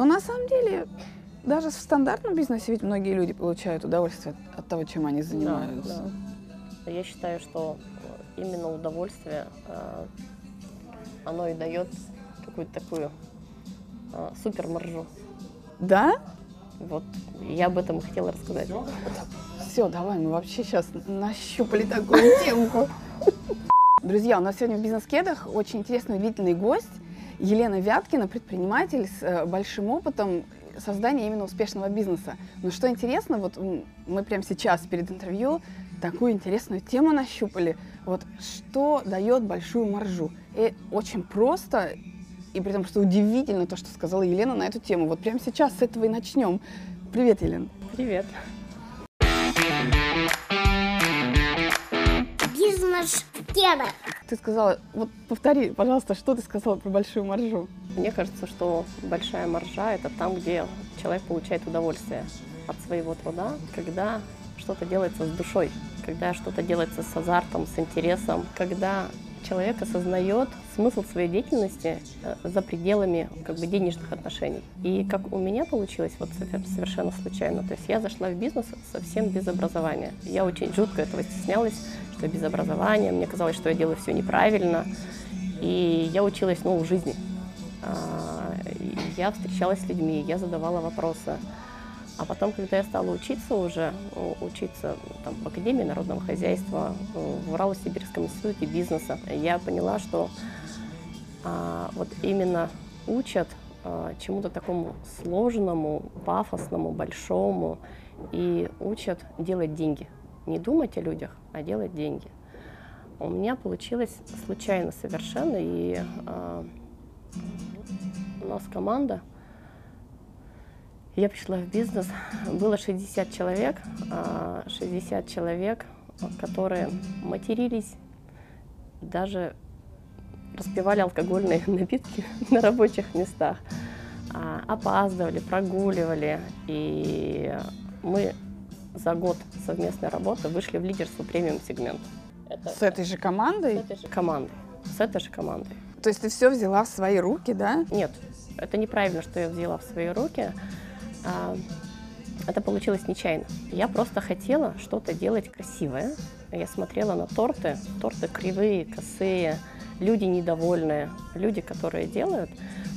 Но на самом деле, даже в стандартном бизнесе ведь многие люди получают удовольствие от, того, чем они занимаются. Да, да. Я считаю, что именно удовольствие, э, оно и дает какую-то такую э, супер маржу. Да? Вот я об этом и хотела рассказать. Все, давай, мы вообще сейчас нащупали такую темку. Друзья, у нас сегодня в бизнес-кедах очень интересный, удивительный гость. Елена Вяткина, предприниматель с э, большим опытом создания именно успешного бизнеса. Но что интересно, вот мы прямо сейчас перед интервью такую интересную тему нащупали. Вот что дает большую маржу? И очень просто, и при том, что удивительно то, что сказала Елена на эту тему. Вот прямо сейчас с этого и начнем. Привет, Елена. Привет. Бизнес Кедр. Ты сказала, вот повтори, пожалуйста, что ты сказала про большую маржу? Мне кажется, что большая маржа – это там, где человек получает удовольствие от своего труда, когда что-то делается с душой, когда что-то делается с азартом, с интересом, когда человек осознает смысл своей деятельности э, за пределами как бы, денежных отношений. И как у меня получилось вот совершенно случайно, то есть я зашла в бизнес совсем без образования. Я очень жутко этого стеснялась, что без образования, мне казалось, что я делаю все неправильно. И я училась ну, в жизни. А, я встречалась с людьми, я задавала вопросы. А потом, когда я стала учиться уже, учиться там, в Академии народного хозяйства, в Урало-Сибирском институте бизнеса, я поняла, что а, вот именно учат а, чему-то такому сложному, пафосному, большому, и учат делать деньги. Не думать о людях, а делать деньги. У меня получилось случайно совершенно, и а, у нас команда – я пришла в бизнес, было 60 человек, 60 а, человек, которые матерились, даже распивали алкогольные напитки на рабочих местах, а, опаздывали, прогуливали. И мы за год совместной работы вышли в лидерство премиум сегмент. С этой же командой? С этой же командой. С этой же командой. То есть ты все взяла в свои руки, да? Нет, это неправильно, что я взяла в свои руки это получилось нечаянно. Я просто хотела что-то делать красивое. Я смотрела на торты, торты кривые, косые, люди недовольные, люди, которые делают,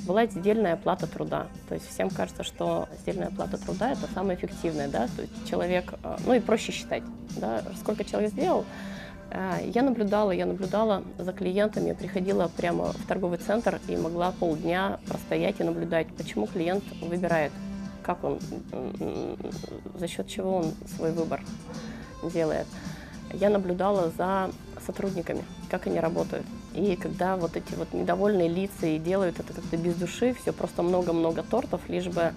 была сдельная плата труда. То есть всем кажется, что сдельная плата труда это самое эффективное, да, то есть человек, а, ну и проще считать, да, сколько человек сделал. А, я наблюдала, я наблюдала за клиентами, приходила прямо в торговый центр и могла полдня простоять и наблюдать, почему клиент выбирает как он, за счет чего он свой выбор делает. Я наблюдала за сотрудниками, как они работают. И когда вот эти вот недовольные лица и делают это как-то без души, все просто много-много тортов, лишь бы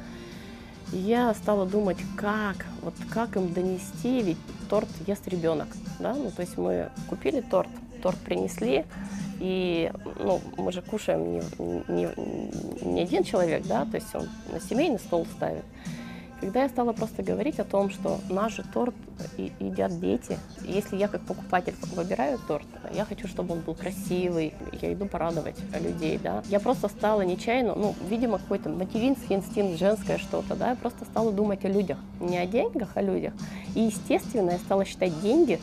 я стала думать, как, вот как им донести, ведь торт ест ребенок, да, ну то есть мы купили торт, торт принесли, и ну, мы же кушаем не, не, не один человек, да, то есть он на семейный стол ставит. Когда я стала просто говорить о том, что наш же торт едят дети, если я как покупатель выбираю торт, я хочу, чтобы он был красивый, я иду порадовать людей, да. Я просто стала нечаянно, ну, видимо, какой-то материнский инстинкт, женское что-то, да, я просто стала думать о людях, не о деньгах, а о людях. И, естественно, я стала считать деньги,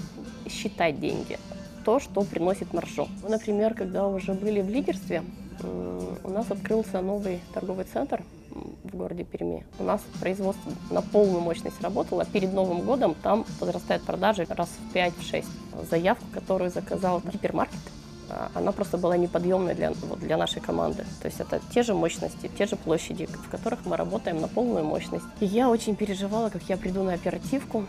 считать деньги, то, что приносит маржу. Например, когда уже были в лидерстве, у нас открылся новый торговый центр в городе Перми. У нас производство на полную мощность работало. Перед Новым годом там возрастают продажи раз в 5-6. Заявку, которую заказал гипермаркет, а, она просто была неподъемной для, для нашей команды. То есть это те же мощности, те же площади, в которых мы работаем на полную мощность. И я очень переживала, как я приду на оперативку,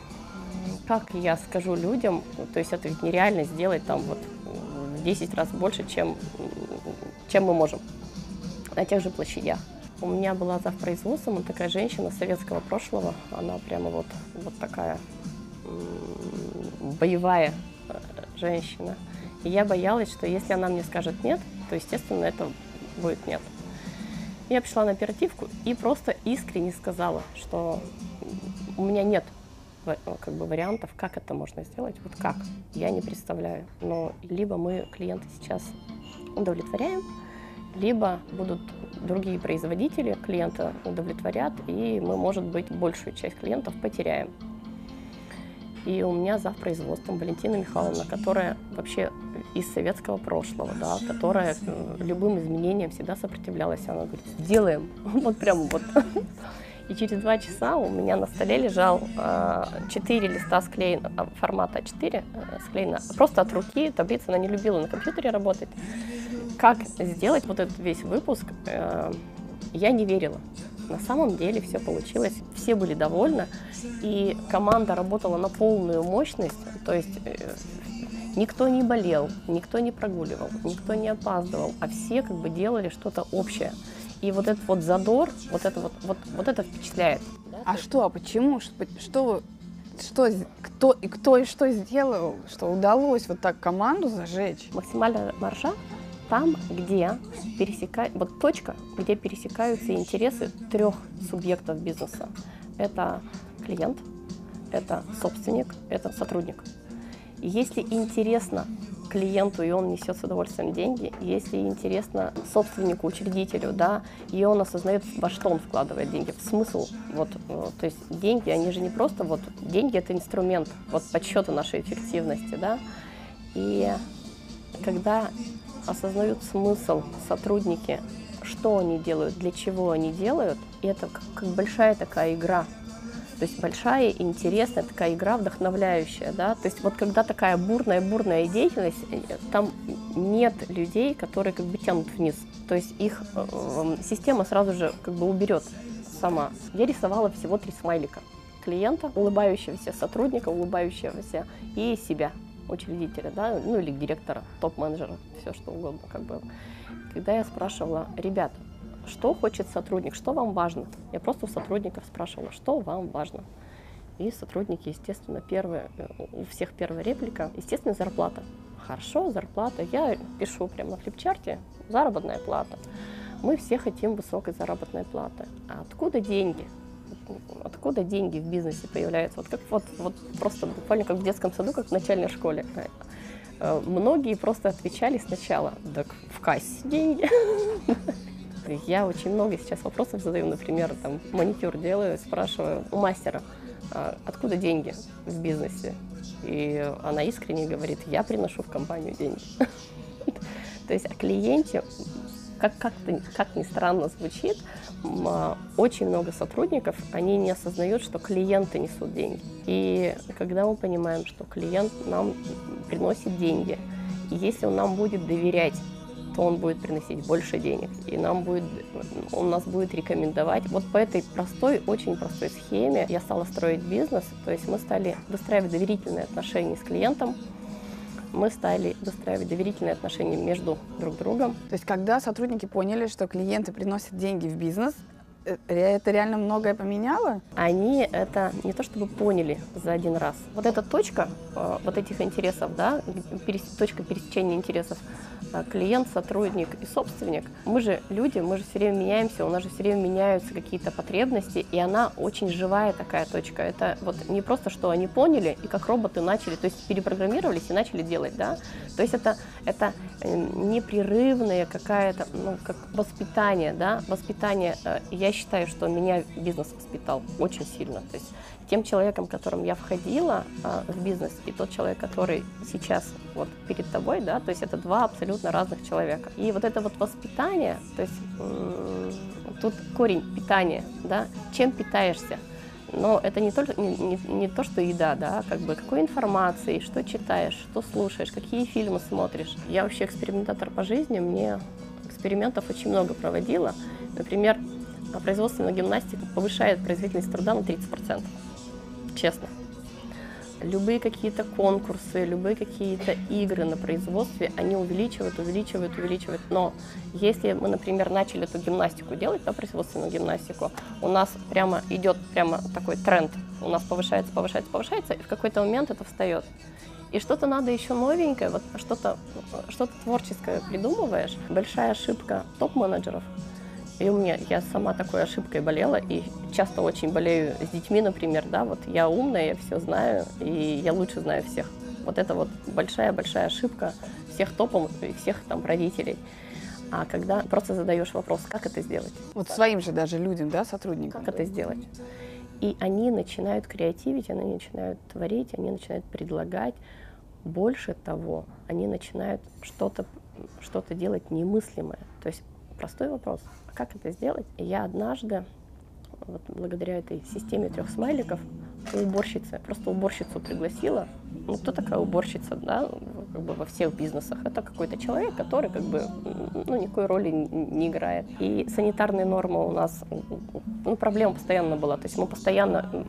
как я скажу людям, то есть это ведь нереально сделать там вот в 10 раз больше, чем, чем мы можем на тех же площадях. У меня была зав. производством, такая женщина советского прошлого, она прямо вот, вот такая боевая э, женщина. И я боялась, что если она мне скажет нет, то, естественно, это будет нет. Я пришла на оперативку и просто искренне сказала, что у меня нет как бы вариантов, как это можно сделать, вот как, я не представляю. Но либо мы клиента сейчас удовлетворяем, либо будут другие производители, клиента удовлетворят, и мы, может быть, большую часть клиентов потеряем. И у меня за производством Валентина Михайловна, которая вообще из советского прошлого, да, которая э, любым изменениям всегда сопротивлялась. Она говорит, сделаем, вот прямо вот. И через два часа у меня на столе лежал э, четыре листа склеен, а, формата А4 э, склеено, просто от руки, таблица, она не любила на компьютере работать. Как сделать вот этот весь выпуск, э, я не верила. На самом деле все получилось, все были довольны, и команда работала на полную мощность, то есть э, никто не болел, никто не прогуливал, никто не опаздывал, а все как бы делали что-то общее. И вот этот вот задор, вот это вот, вот, вот это впечатляет. А что, а почему? Что, что, кто, и кто и что сделал, что удалось вот так команду зажечь? Максимальная маржа там, где пересекает, вот точка, где пересекаются интересы трех субъектов бизнеса. Это клиент, это собственник, это сотрудник. И если интересно клиенту, и он несет с удовольствием деньги, если интересно собственнику, учредителю, да, и он осознает, во что он вкладывает деньги, в смысл, вот, э, то есть деньги, они же не просто, вот, деньги это инструмент, вот, подсчета нашей эффективности, да, и когда осознают смысл сотрудники, что они делают, для чего они делают, это как, как большая такая игра, то есть большая, интересная такая игра, вдохновляющая, да. То есть вот когда такая бурная-бурная деятельность, э, там нет людей, которые как бы тянут вниз. То есть их э, эм, система сразу же как бы уберет сама. Я рисовала всего три смайлика. Клиента, улыбающегося сотрудника, улыбающегося и себя, учредителя, да, ну или директора, топ-менеджера, все что угодно, как бы. Когда я спрашивала, ребят, что хочет сотрудник, что вам важно. Я просто у сотрудников спрашивала, что вам важно. И сотрудники, естественно, первые, э, у всех первая реплика, естественно, зарплата. Хорошо, зарплата. Я пишу прямо на флипчарте, заработная плата. Мы все хотим высокой заработной платы. А откуда деньги? Откуда деньги в бизнесе появляются? Вот как вот, вот просто буквально как в детском саду, как в начальной школе. Э, многие просто отвечали сначала, так в кассе деньги. Я очень много сейчас вопросов задаю, например, там маникюр делаю, спрашиваю у мастера, а откуда деньги в бизнесе? И она искренне говорит, я приношу в компанию деньги. То есть о клиенте, как, как, как ни странно звучит, а, очень много сотрудников, они не осознают, что клиенты несут деньги. И когда мы понимаем, что клиент нам приносит деньги, и если он нам будет доверять, то он будет приносить больше денег, и нам будет, он нас будет рекомендовать. Вот по этой простой, очень простой схеме я стала строить бизнес, то есть мы стали выстраивать доверительные отношения с клиентом, мы стали выстраивать доверительные отношения между друг другом. То есть когда сотрудники поняли, что клиенты приносят деньги в бизнес, это реально многое поменяло? Они это не то чтобы поняли за один раз. Вот эта точка э, вот этих интересов, да, точка пересечения интересов, клиент, сотрудник и собственник. Мы же люди, мы же все время меняемся, у нас же все время меняются какие-то потребности, и она очень живая такая точка. Это вот не просто, что они поняли и как роботы начали, то есть перепрограммировались и начали делать, да. То есть это, это э, непрерывное какая-то, ну, как воспитание, да, воспитание. Э, я считаю, что меня бизнес воспитал очень сильно. То есть тем человеком, которым я входила а, в бизнес, и тот человек, который сейчас вот перед тобой, да, то есть это два абсолютно разных человека. И вот это вот воспитание, то есть тут корень питания, да, чем питаешься, но это не, только, не, не, не то, что еда, да, как бы какой информацией, что читаешь, что слушаешь, какие фильмы смотришь. Я вообще экспериментатор по жизни, мне экспериментов очень много проводила. Например, производственная гимнастика повышает производительность труда на 30% честно. Любые какие-то конкурсы, любые какие-то игры на производстве, они увеличивают, увеличивают, увеличивают. Но если мы, например, начали эту гимнастику делать, да, производственную гимнастику, у нас прямо идет прямо такой тренд. У нас повышается, повышается, повышается, и в какой-то момент это встает. И что-то надо еще новенькое, вот что-то что творческое придумываешь. Большая ошибка топ-менеджеров – и у меня, я сама такой ошибкой болела, и часто очень болею с детьми, например, да, вот я умная, я все знаю, и я лучше знаю всех. Вот это вот большая-большая ошибка всех топов и всех там родителей. А когда просто задаешь вопрос, как это сделать? Вот своим же даже людям, да, сотрудникам. Как это сделать? И они начинают креативить, они начинают творить, они начинают предлагать. Больше того, они начинают что-то что делать немыслимое. То есть простой вопрос, как это сделать? Я однажды, вот благодаря этой системе трех смайликов, у уборщицы, просто уборщицу пригласила. Ну, кто такая уборщица, да, как бы во всех бизнесах? Это какой-то человек, который как бы, ну, никакой роли не играет. И санитарные нормы у нас, ну, проблема постоянно была. То есть мы постоянно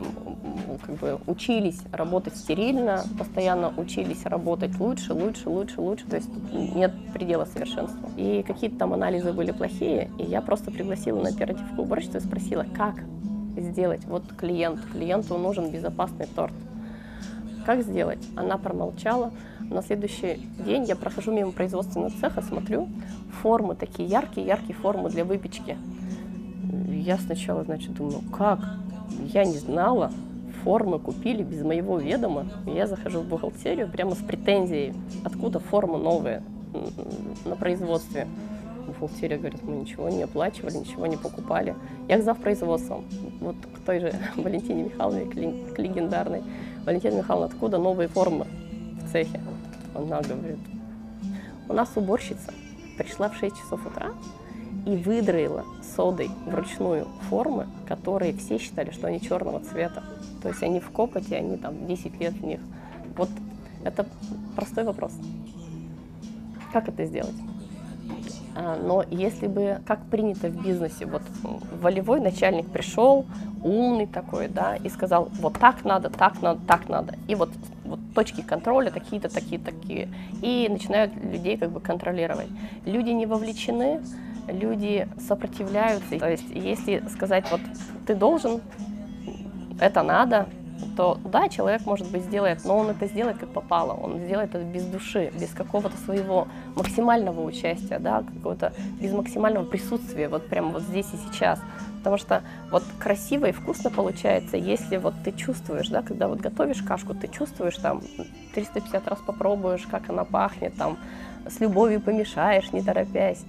как бы учились работать стерильно, постоянно учились работать лучше, лучше, лучше, лучше. То есть нет предела совершенства. И какие-то там анализы были плохие, и я просто пригласила на оперативку уборщицу и спросила, как сделать? Вот клиент, клиенту нужен безопасный торт. Как сделать? Она промолчала. На следующий день я прохожу мимо производственного цеха, смотрю, формы такие яркие, яркие формы для выпечки. Я сначала, значит, думаю, как? Я не знала, формы купили без моего ведома. Я захожу в бухгалтерию прямо с претензией, откуда формы новые на производстве бухгалтерия говорит, мы ничего не оплачивали, ничего не покупали. Я зав производством, вот к той же Валентине Михайловне, к легендарной. Валентина Михайловна, откуда новые формы в цехе? Она говорит, у нас уборщица пришла в 6 часов утра и выдроила содой вручную формы, которые все считали, что они черного цвета. То есть они в копоте, они там 10 лет в них. Вот это простой вопрос. Как это сделать? А, но если бы, как принято в бизнесе, вот волевой начальник пришел, умный такой, да, и сказал, вот так надо, так надо, так надо. И вот, вот точки контроля такие-то, такие, такие. И начинают людей как бы контролировать. Люди не вовлечены, люди сопротивляются. То есть если сказать, вот ты должен, это надо, то да, человек, может быть, сделает, но он это сделает как попало, он сделает это без души, без какого-то своего максимального участия, да, какого-то без максимального присутствия, вот прямо вот здесь и сейчас. Потому что вот красиво и вкусно получается, если вот ты чувствуешь, да, когда вот готовишь кашку, ты чувствуешь там 350 раз попробуешь, как она пахнет, там с любовью помешаешь, не торопясь.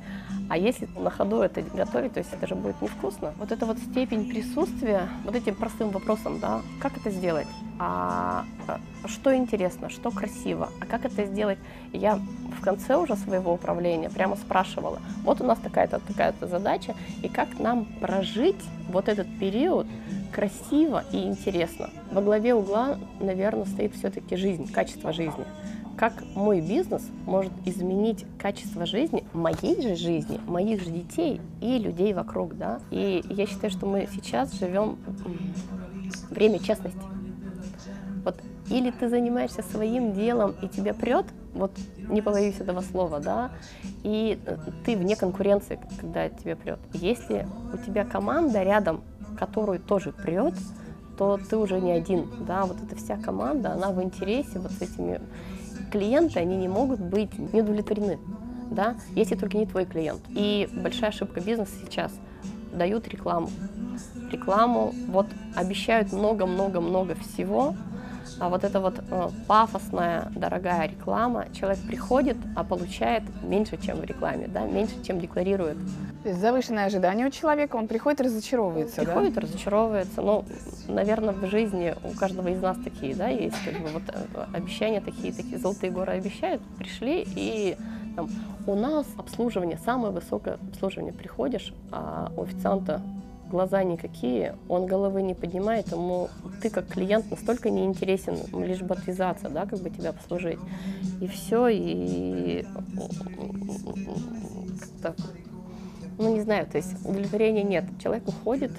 А если на ходу это готовить, то есть это же будет невкусно. Вот эта вот степень присутствия, вот этим простым вопросом, да, как это сделать? А, а что интересно, что красиво, а как это сделать? Я в конце уже своего управления прямо спрашивала, вот у нас такая-то такая-то задача, и как нам прожить вот этот период красиво и интересно. Во главе угла, наверное, стоит все-таки жизнь, качество жизни как мой бизнес может изменить качество жизни, моей же жизни, моих же детей и людей вокруг, да. И я считаю, что мы сейчас живем время честности. Вот или ты занимаешься своим делом и тебя прет, вот не побоюсь этого слова, да, и ты вне конкуренции, когда тебя прет. Если у тебя команда рядом, которую тоже прет, то ты уже не один, да, вот эта вся команда, она в интересе вот с этими клиенты, они не могут быть не удовлетворены, да, если только не твой клиент. И большая ошибка бизнеса сейчас дают рекламу. Рекламу, вот обещают много-много-много всего, а вот эта вот э, пафосная, дорогая реклама, человек приходит, а получает меньше, чем в рекламе, да, меньше, чем декларирует. То есть завышенное ожидание у человека, он приходит и разочаровывается, Приходит, да? разочаровывается. Ну, наверное, в жизни у каждого из нас такие, да, есть как бы вот э, обещания такие, такие золотые горы обещают, пришли и там, у нас обслуживание, самое высокое обслуживание. Приходишь, а у официанта глаза никакие, он головы не поднимает, ему ты как клиент настолько неинтересен, лишь бы отвязаться, да, как бы тебя обслужить. И все, и как-то, ну не знаю, то есть удовлетворения нет. Человек уходит,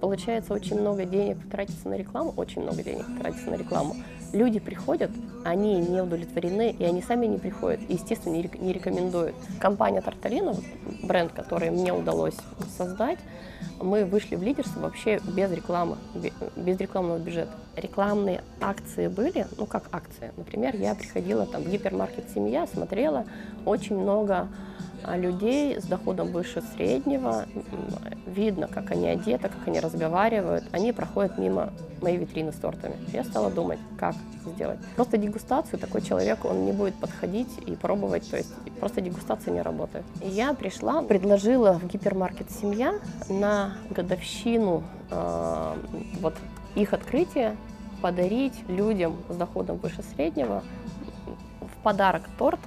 получается очень много денег тратится на рекламу, очень много денег тратится на рекламу. Люди приходят, они не удовлетворены, и они сами не приходят, и, естественно, не рекомендуют. Компания Тарталина, бренд, который мне удалось создать, мы вышли в лидерство вообще без рекламы, без рекламного бюджета. Рекламные акции были, ну как акции. Например, я приходила там в гипермаркет «Семья», смотрела очень много людей с доходом выше среднего, видно, как они одеты, как они разговаривают, они проходят мимо моей витрины с тортами. Я стала думать, как сделать. Просто дегустацию такой человек, он не будет подходить и пробовать, то есть просто дегустация не работает. Я пришла, предложила в гипермаркет «Семья» на годовщину э, вот их открытия подарить людям с доходом выше среднего в подарок торт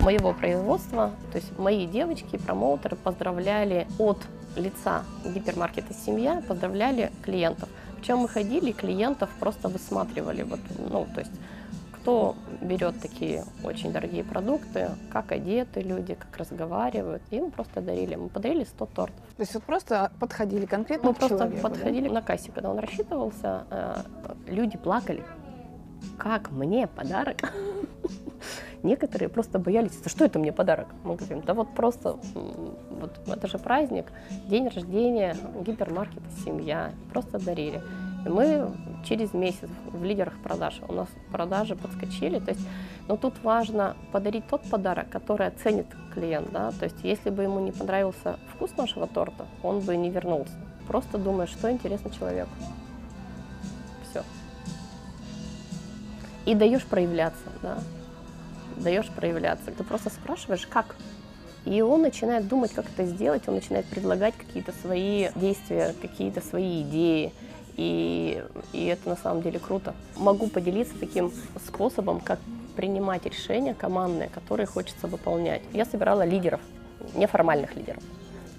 моего производства, то есть мои девочки, промоутеры поздравляли от лица гипермаркета «Семья», поздравляли клиентов. Причем мы ходили, клиентов просто высматривали, вот, ну, то есть кто берет такие очень дорогие продукты, как одеты люди, как разговаривают. И мы просто дарили. Мы подарили 100 тортов. То есть вот просто подходили конкретно Мы к просто человеку, да? подходили на кассе, когда он рассчитывался, э, люди плакали. Как мне подарок? Некоторые просто боялись, «Да что это мне подарок? Мы говорим, да вот просто, вот это же праздник, день рождения, гипермаркета, семья, просто дарили. И мы через месяц в лидерах продаж, у нас продажи подскочили, то есть, но тут важно подарить тот подарок, который оценит клиент, да, то есть если бы ему не понравился вкус нашего торта, он бы не вернулся. Просто думаешь, что интересно человеку. Все. И даешь проявляться, да, даешь проявляться. Ты просто спрашиваешь, как. И он начинает думать, как это сделать, он начинает предлагать какие-то свои действия, какие-то свои идеи. И, и это на самом деле круто. Могу поделиться таким способом, как принимать решения командные, которые хочется выполнять. Я собирала лидеров, неформальных лидеров.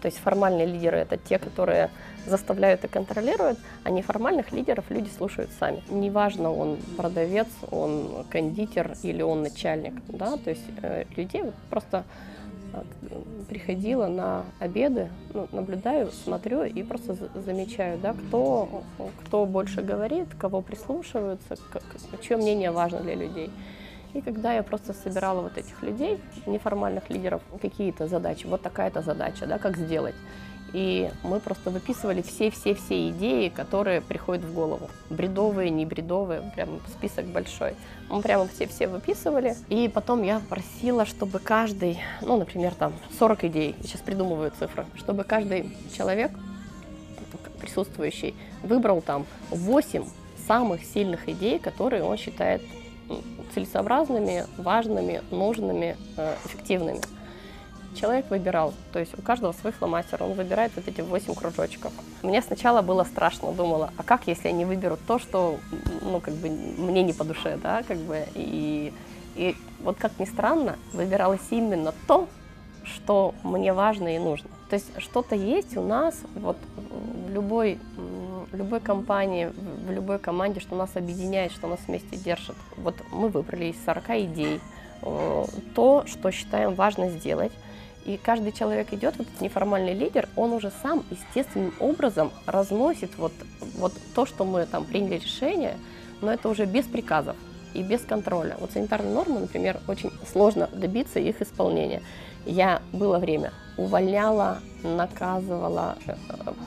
То есть формальные лидеры это те, которые заставляют и контролируют, а неформальных лидеров люди слушают сами. Неважно, он продавец, он кондитер или он начальник, да, то есть э, людей вот просто э, приходила на обеды, ну, наблюдаю, смотрю и просто за- замечаю, да, кто, кто больше говорит, кого прислушиваются, к- к- чье мнение важно для людей. И когда я просто собирала вот этих людей, неформальных лидеров, какие-то задачи, вот такая-то задача, да, как сделать. И мы просто выписывали все-все-все идеи, которые приходят в голову. Бредовые, не бредовые, прям список большой. Мы прямо все-все выписывали. И потом я просила, чтобы каждый, ну, например, там 40 идей, я сейчас придумываю цифры, чтобы каждый человек, присутствующий, выбрал там 8 самых сильных идей, которые он считает целесообразными, важными, нужными, э, эффективными. Человек выбирал, то есть у каждого свой фломастер, он выбирает вот эти 8 кружочков. Мне сначала было страшно, думала, а как, если они выберут то, что, ну, как бы, мне не по душе, да, как бы, и, и вот как ни странно, выбиралось именно то, что мне важно и нужно. То есть что-то есть у нас вот в любой, в любой компании, в- любой команде, что нас объединяет, что нас вместе держит. Вот мы выбрали из 40 идей э, то, что считаем важно сделать. И каждый человек идет, вот этот неформальный лидер, он уже сам естественным образом разносит вот, вот то, что мы там приняли решение, но это уже без приказов и без контроля. Вот санитарные нормы, например, очень сложно добиться их исполнения. Я было время увольняла, наказывала, э,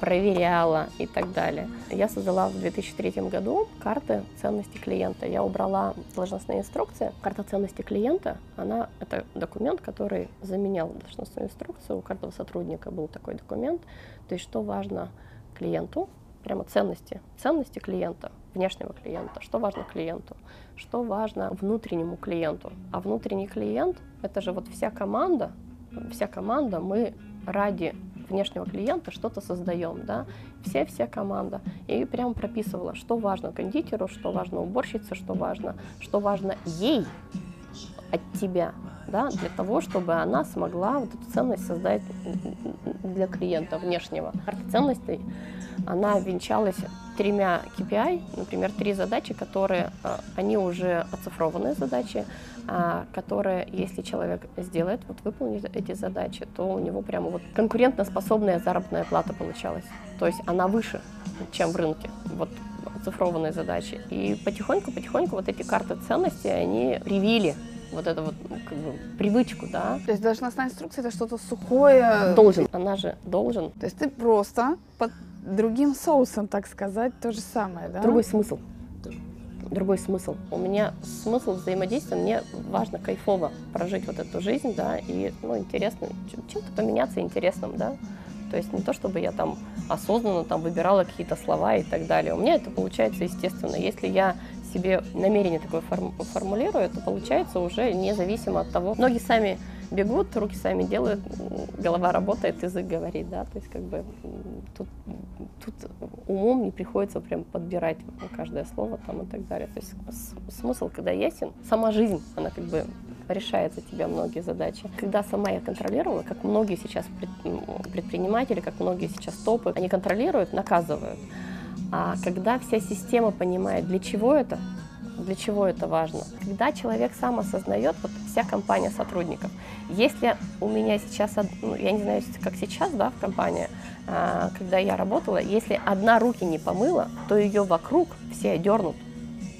проверяла и так далее. Я создала в 2003 году карты ценности клиента. Я убрала должностные инструкции. Карта ценности клиента, она это документ, который заменял должностную инструкцию. У каждого сотрудника был такой документ. То есть что важно клиенту, прямо ценности, ценности клиента, внешнего клиента, что важно клиенту, что важно внутреннему клиенту. А внутренний клиент — это же вот вся команда, вся команда, мы ради внешнего клиента что-то создаем, да, все-вся команда. И прям прописывала, что важно кондитеру, что важно уборщице, что важно, что важно ей от тебя, да, для того, чтобы она смогла вот эту ценность создать для клиента внешнего. Карта ценностей, она венчалась тремя KPI, например, три задачи, которые, э, они уже оцифрованные задачи, а, которые, если человек сделает, вот выполнит эти задачи, то у него прямо вот конкурентоспособная заработная плата получалась. То есть она выше, чем в рынке. Вот оцифрованные задачи. И потихоньку-потихоньку вот эти карты ценностей, они привили вот эту вот ну, как бы, привычку, да. То есть должностная инструкция это что-то сухое. Должен, она же должен. То есть ты просто под другим соусом, так сказать, то же самое, да? Другой смысл. Другой смысл. У меня смысл взаимодействия, мне важно кайфово прожить вот эту жизнь, да, и, ну, интересно, чем-то поменяться интересным, да. То есть не то, чтобы я там осознанно там выбирала какие-то слова и так далее. У меня это получается естественно. Если я себе намерение такое форм формулирую, то получается уже независимо от того. Ноги сами бегут, руки сами делают, голова работает, язык говорит, да, то есть как бы тут, тут умом не приходится прям подбирать каждое слово там и так далее. То есть смысл, когда ясен, сама жизнь, она как бы решает за тебя многие задачи. Когда сама я контролировала, как многие сейчас предприниматели, как многие сейчас топы, они контролируют, наказывают. А когда вся система понимает, для чего это, для чего это важно. Когда человек сам осознает, вот вся компания сотрудников, если у меня сейчас, ну, я не знаю, как сейчас, да, в компании, а, когда я работала, если одна руки не помыла, то ее вокруг все дернут.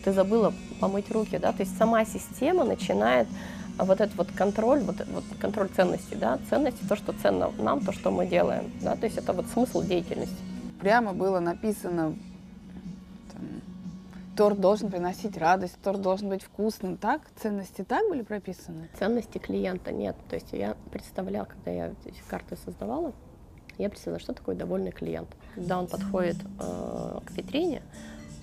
Ты забыла помыть руки, да, то есть сама система начинает вот этот вот контроль, вот, вот контроль ценностей, да, ценности, то, что ценно нам, то, что мы делаем, да, то есть это вот смысл деятельности. Прямо было написано торт должен приносить радость, торт должен быть вкусным. Так? Ценности так были прописаны? Ценности клиента нет. То есть я представляла, когда я эти карты создавала, я представляла, что такое довольный клиент. Когда он подходит э, к витрине,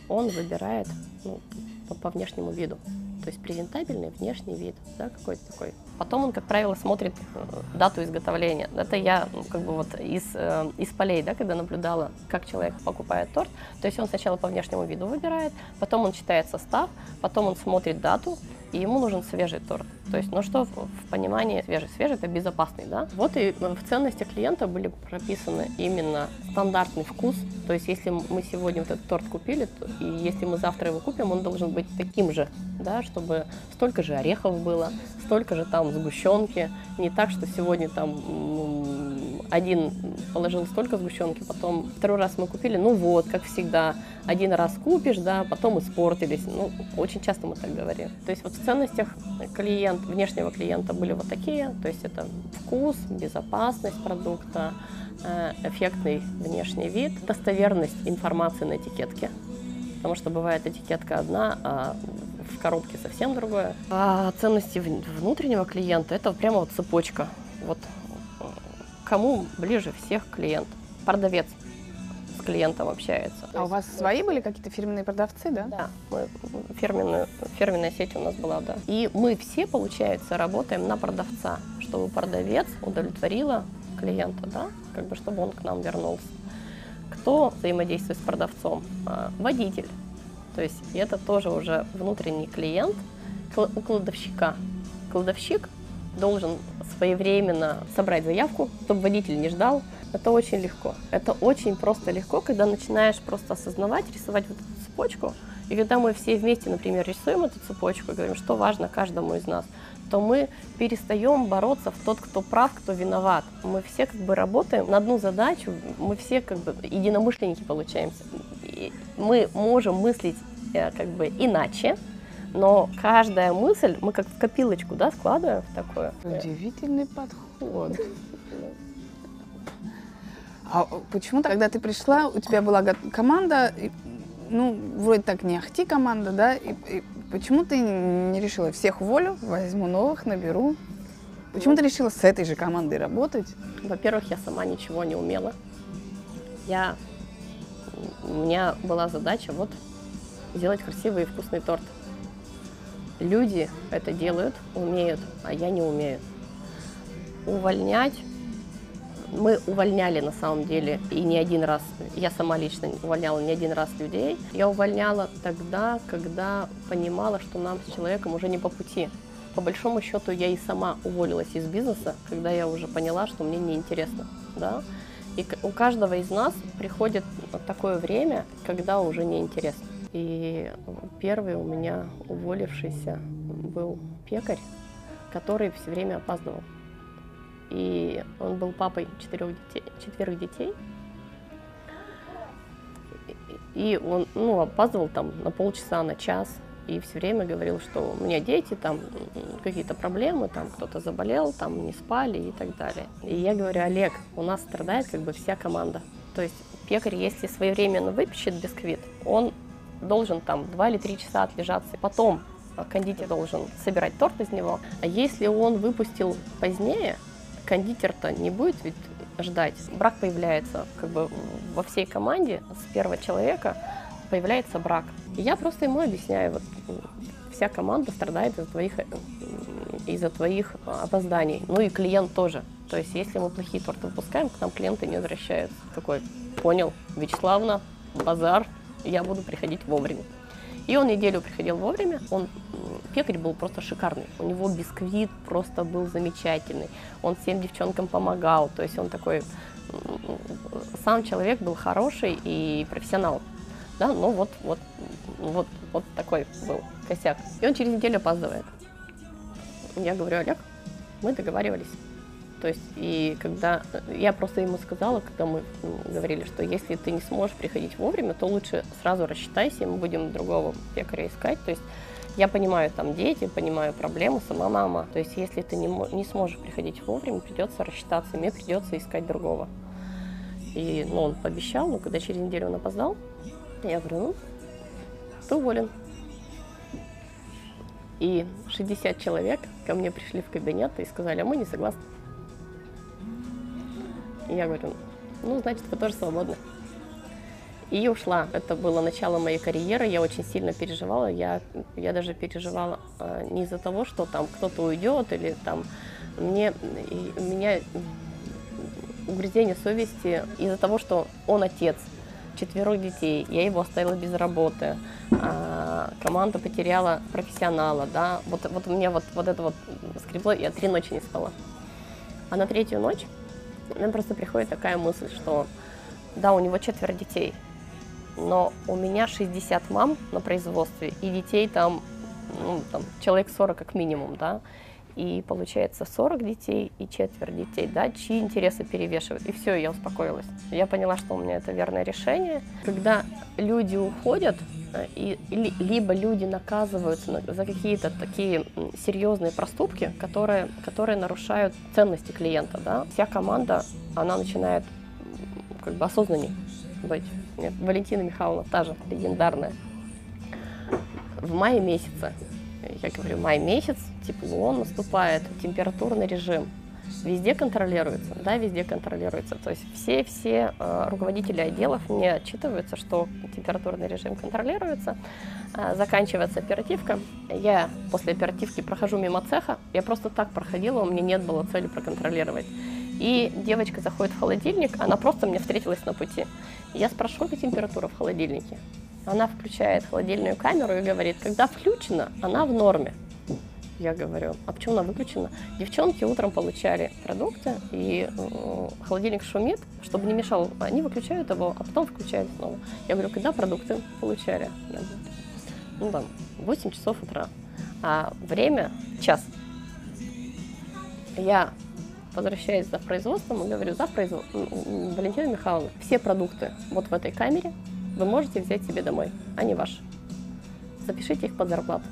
он выбирает ну, по, по внешнему виду. То есть презентабельный внешний вид, да, какой-то такой. Потом он, как правило, смотрит э, дату изготовления. Это я ну, как бы вот из, э, из полей, да, когда наблюдала, как человек покупает торт. То есть он сначала по внешнему виду выбирает, потом он читает состав, потом он смотрит дату, и ему нужен свежий торт. То есть, ну что в, понимании свежий? Свежий – это безопасный, да? Вот и в ценностях клиента были прописаны именно стандартный вкус. То есть, если мы сегодня вот этот торт купили, то, и если мы завтра его купим, он должен быть таким же, да, чтобы столько же орехов было, столько же там сгущенки. Не так, что сегодня там один положил столько сгущенки, потом второй раз мы купили, ну вот, как всегда, один раз купишь, да, потом испортились. Ну, очень часто мы так говорим. То есть вот в ценностях клиент, внешнего клиента были вот такие, то есть это вкус, безопасность продукта, э, эффектный внешний вид, достоверность информации на этикетке, потому что бывает этикетка одна, а в коробке совсем другое. А ценности внутреннего клиента это прямо вот цепочка. Вот кому ближе всех клиент? Продавец с клиентом общается. А у вас свои были какие-то фирменные продавцы, да? Да, мы, фирменную, фирменная сеть у нас была, да. И мы все, получается, работаем на продавца, чтобы продавец удовлетворила клиента, да, как бы чтобы он к нам вернулся. Кто взаимодействует с продавцом? А, водитель. То есть это тоже уже внутренний клиент у кладовщика. Кладовщик должен своевременно собрать заявку, чтобы водитель не ждал. Это очень легко. Это очень просто легко, когда начинаешь просто осознавать, рисовать вот эту цепочку. И когда мы все вместе, например, рисуем эту цепочку и говорим, что важно каждому из нас, то мы перестаем бороться в тот, кто прав, кто виноват. Мы все как бы работаем на одну задачу, мы все как бы единомышленники получаемся. И мы можем мыслить э, как бы иначе, но каждая мысль мы как в копилочку, да, складываем в такое. Удивительный подход. А почему-то, когда ты пришла, у тебя была команда, ну, вроде так не ахти команда, да, и, и почему ты не решила всех уволю, возьму новых, наберу? Почему ты решила с этой же командой работать? Во-первых, я сама ничего не умела. Я, у меня была задача вот сделать красивый и вкусный торт. Люди это делают, умеют, а я не умею. Увольнять мы увольняли на самом деле, и не один раз, я сама лично увольняла не один раз людей. Я увольняла тогда, когда понимала, что нам с человеком уже не по пути. По большому счету я и сама уволилась из бизнеса, когда я уже поняла, что мне неинтересно. Да? И у каждого из нас приходит такое время, когда уже неинтересно. И первый у меня уволившийся был пекарь, который все время опаздывал. И он был папой четырех детей, четверых детей. И он ну, опаздывал там на полчаса, на час. И все время говорил, что у меня дети, там какие-то проблемы, там кто-то заболел, там не спали и так далее. И я говорю, Олег, у нас страдает как бы вся команда. То есть пекарь, если своевременно выпечет бисквит, он должен там 2 или 3 часа отлежаться. Потом кондитер должен собирать торт из него. А если он выпустил позднее, кондитер-то не будет ведь ждать. Брак появляется как бы во всей команде с первого человека появляется брак. И я просто ему объясняю, вот вся команда страдает из-за твоих, из-за твоих опозданий. Ну и клиент тоже. То есть если мы плохие торты выпускаем, к нам клиенты не возвращаются. Такой, понял, Вячеславна, базар, я буду приходить вовремя. И он неделю приходил вовремя, он пекарь был просто шикарный. У него бисквит просто был замечательный. Он всем девчонкам помогал. То есть он такой, сам человек был хороший и профессионал. Да, ну вот, вот, вот, вот такой был косяк. И он через неделю опаздывает. Я говорю, Олег, мы договаривались. То есть, и когда я просто ему сказала, когда мы говорили, что если ты не сможешь приходить вовремя, то лучше сразу рассчитайся, и мы будем другого пекаря искать. То есть я понимаю там дети, понимаю проблемы, сама мама. То есть если ты не, не сможешь приходить вовремя, придется рассчитаться, мне придется искать другого. И ну, он пообещал, но когда через неделю он опоздал, я говорю, ну, ты уволен. И 60 человек ко мне пришли в кабинет и сказали, а мы не согласны. И я говорю, ну, значит, вы тоже свободны. И ушла. Это было начало моей карьеры. Я очень сильно переживала. Я, я даже переживала э, не из-за того, что там кто-то уйдет или там мне и, меня угрызение совести из-за того, что он отец четверых детей, я его оставила без работы, а, команда потеряла профессионала, да, вот, вот у меня вот, вот это вот скребло, я три ночи не спала. А на третью ночь мне просто приходит такая мысль, что да, у него четверо детей, но у меня 60 мам на производстве, и детей там, ну, там человек 40 как минимум, да, и получается 40 детей и четверть детей, да, чьи интересы перевешивают. И все, я успокоилась. Я поняла, что у меня это верное решение. Когда люди уходят, э, и, либо люди наказываются за какие-то такие серьезные проступки, которые, которые нарушают ценности клиента, да, вся команда, она начинает как бы осознанней быть. Нет, Валентина Михайловна, та же легендарная. В мае месяце я говорю, май месяц, тепло наступает, температурный режим. Везде контролируется, да, везде контролируется. То есть все-все э, руководители отделов мне отчитываются, что температурный режим контролируется. Э, заканчивается оперативка. Я после оперативки прохожу мимо цеха. Я просто так проходила, у меня нет было цели проконтролировать. И девочка заходит в холодильник, она просто мне встретилась на пути. Я спрашиваю, сколько температура в холодильнике? Она включает холодильную камеру и говорит, когда включена, она в норме. Я говорю, а почему она выключена? Девчонки утром получали продукты, и холодильник шумит, чтобы не мешал. Они выключают его, а потом включают снова. Я говорю, когда продукты получали? Я говорю, ну там, 8 часов утра. А время час. Я возвращаюсь за производством и говорю, за производством, Валентина Михайловна, все продукты вот в этой камере вы можете взять себе домой, они ваши. Запишите их под зарплату.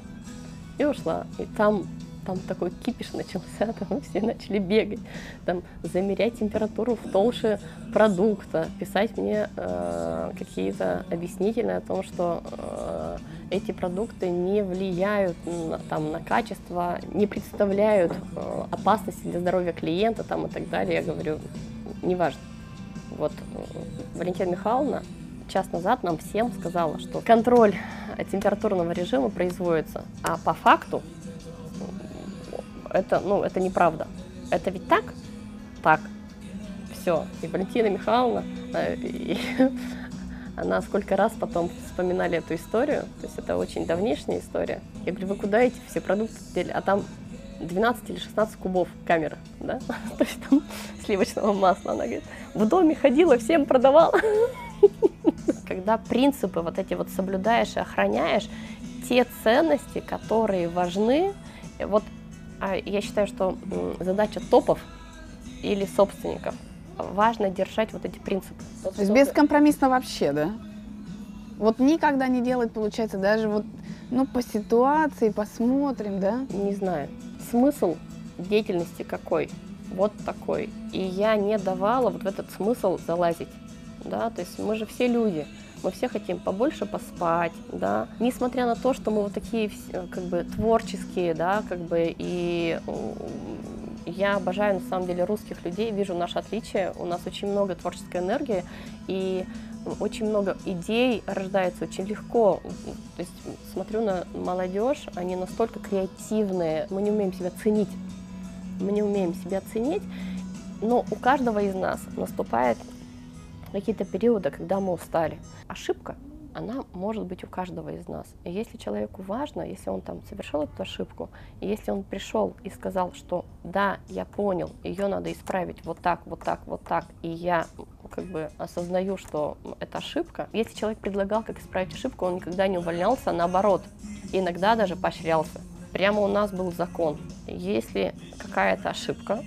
И ушла. И там, там такой кипиш начался, там все начали бегать, там замерять температуру в толще продукта, писать мне э, какие-то объяснительные о том, что э, эти продукты не влияют на, там, на качество, не представляют э, опасности для здоровья клиента там, и так далее. Я говорю, неважно. Вот э, Валентина Михайловна час назад нам всем сказала, что контроль температурного режима производится, а по факту это, ну, это неправда. Это ведь так? Так. Все. И Валентина Михайловна, э, и, она сколько раз потом вспоминали эту историю, то есть это очень давнешняя история. Я говорю, вы куда эти все продукты? А там 12 или 16 кубов камеры, да, то есть там сливочного масла. Она говорит, в доме ходила, всем продавала. Когда принципы вот эти вот соблюдаешь и охраняешь, те ценности, которые важны, вот а я считаю, что задача топов или собственников важно держать вот эти принципы. То есть бескомпромиссно вообще, да? Вот никогда не делать, получается, даже вот, ну, по ситуации посмотрим, да? Не знаю. Смысл деятельности какой? Вот такой. И я не давала вот в этот смысл залазить да, то есть мы же все люди, мы все хотим побольше поспать, да, несмотря на то, что мы вот такие как бы творческие, да, как бы и я обожаю на самом деле русских людей, вижу наше отличие, у нас очень много творческой энергии и очень много идей рождается очень легко. То есть смотрю на молодежь, они настолько креативные, мы не умеем себя ценить. Мы не умеем себя ценить, но у каждого из нас наступает какие-то периоды, когда мы устали. Ошибка, она может быть у каждого из нас. И если человеку важно, если он там совершил эту ошибку, и если он пришел и сказал, что да, я понял, ее надо исправить вот так, вот так, вот так, и я как бы осознаю, что это ошибка. Если человек предлагал, как исправить ошибку, он никогда не увольнялся, а наоборот, иногда даже поощрялся. Прямо у нас был закон. Если какая-то ошибка,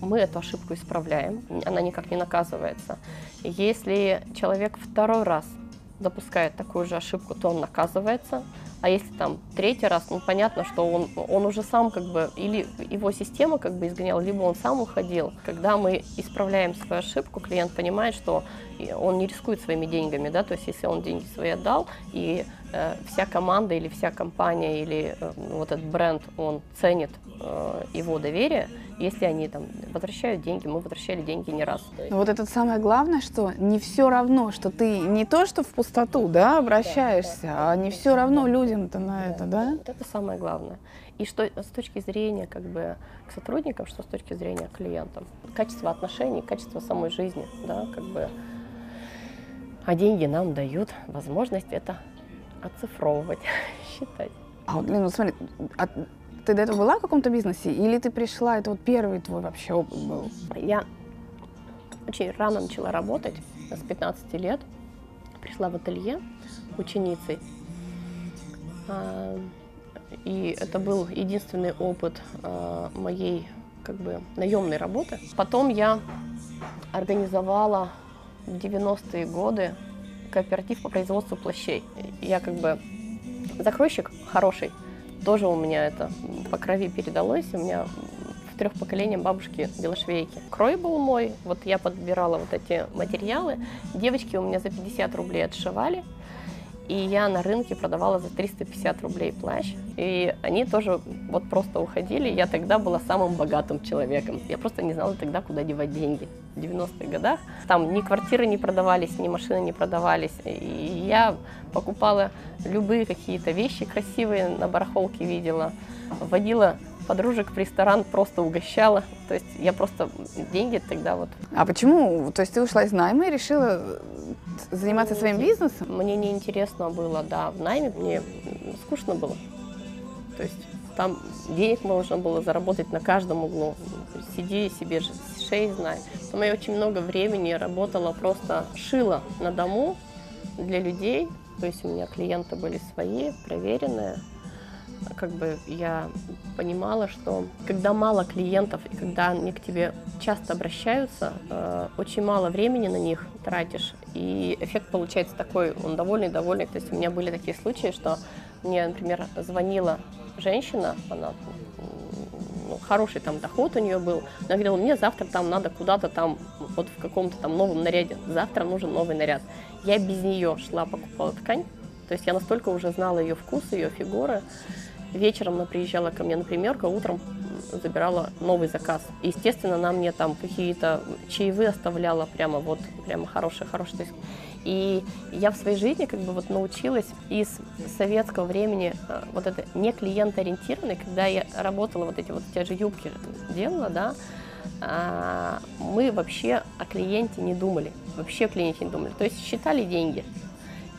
мы эту ошибку исправляем, она никак не наказывается. Если человек второй раз допускает такую же ошибку, то он наказывается. А если там третий раз, ну понятно, что он, он уже сам как бы, или его система как бы изгоняла, либо он сам уходил. Когда мы исправляем свою ошибку, клиент понимает, что он не рискует своими деньгами, да, то есть если он деньги свои отдал, и э, вся команда или вся компания или э, вот этот бренд, он ценит э, его доверие, если они там возвращают деньги, мы возвращали деньги не раз. Но вот это самое главное, что не все равно, что ты не то, что в пустоту, да, обращаешься, да, да, а не все равно людям-то на да, это, да? Вот это самое главное. И что с точки зрения как бы к сотрудникам, что с точки зрения клиентам. Качество отношений, качество самой жизни, да, как бы. А деньги нам дают возможность это оцифровывать, считать. А вот, Лена, ну смотри, от, ты до этого была в каком-то бизнесе? Или ты пришла, это вот первый твой вообще опыт был? Я очень рано начала работать, с 15 лет. Пришла в ателье ученицей. А, и это был единственный опыт а, моей как бы наемной работы. Потом я организовала в 90-е годы кооператив по производству плащей. Я как бы закройщик хороший, тоже у меня это по крови передалось. У меня в трех поколениях бабушки белошвейки. Крой был мой, вот я подбирала вот эти материалы. Девочки у меня за 50 рублей отшивали, и я на рынке продавала за 350 рублей плащ. И они тоже вот просто уходили. Я тогда была самым богатым человеком. Я просто не знала тогда, куда девать деньги. В 90-х годах там ни квартиры не продавались, ни машины не продавались. И я покупала любые какие-то вещи красивые, на барахолке видела. Водила подружек в ресторан, просто угощала. То есть я просто деньги тогда вот... А почему? То есть ты ушла из найма и решила заниматься своим бизнесом? Мне неинтересно было, да, в найме мне скучно было. То есть там денег можно было заработать на каждом углу. Сиди себе, шеи знай. Там я очень много времени работала, просто шила на дому для людей. То есть у меня клиенты были свои, проверенные как бы я понимала, что когда мало клиентов и когда они к тебе часто обращаются, э, очень мало времени на них тратишь, и эффект получается такой, он довольный, довольный. То есть у меня были такие случаи, что мне, например, звонила женщина, она ну, хороший там доход у нее был. Она говорила, мне завтра там надо куда-то там, вот в каком-то там новом наряде. Завтра нужен новый наряд. Я без нее шла, покупала ткань. То есть я настолько уже знала ее вкус, ее фигуры. Вечером она приезжала ко мне на примерку, а утром забирала новый заказ. Естественно, она мне там какие-то чаевые оставляла прямо вот, прямо хорошие, хорошие. И я в своей жизни как бы вот научилась из советского времени э, вот это не клиент-ориентированный, когда я работала вот эти вот те же юбки делала, да, а, мы вообще о клиенте не думали, вообще о клиенте не думали. То есть считали деньги,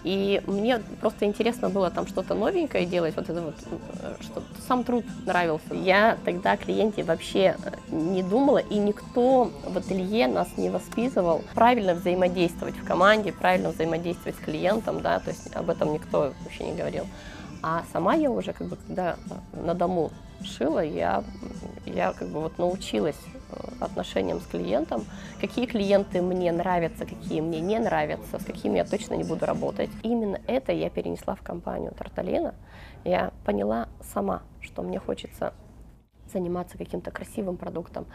и мне просто интересно было там что-то новенькое делать, вот это вот, что сам труд нравился. Я тогда клиенте вообще э, не думала, и никто в ателье нас не воспитывал правильно взаимодействовать в команде, правильно взаимодействовать с клиентом, да, то есть об этом никто вообще не говорил. А сама я уже, как бы, когда на дому шила, я, я как бы вот научилась Э, отношениям с клиентом, какие клиенты мне нравятся, какие мне не нравятся, с какими я точно не буду работать. Именно это я перенесла в компанию Тарталена. Я поняла сама, что мне хочется заниматься каким-то красивым продуктом.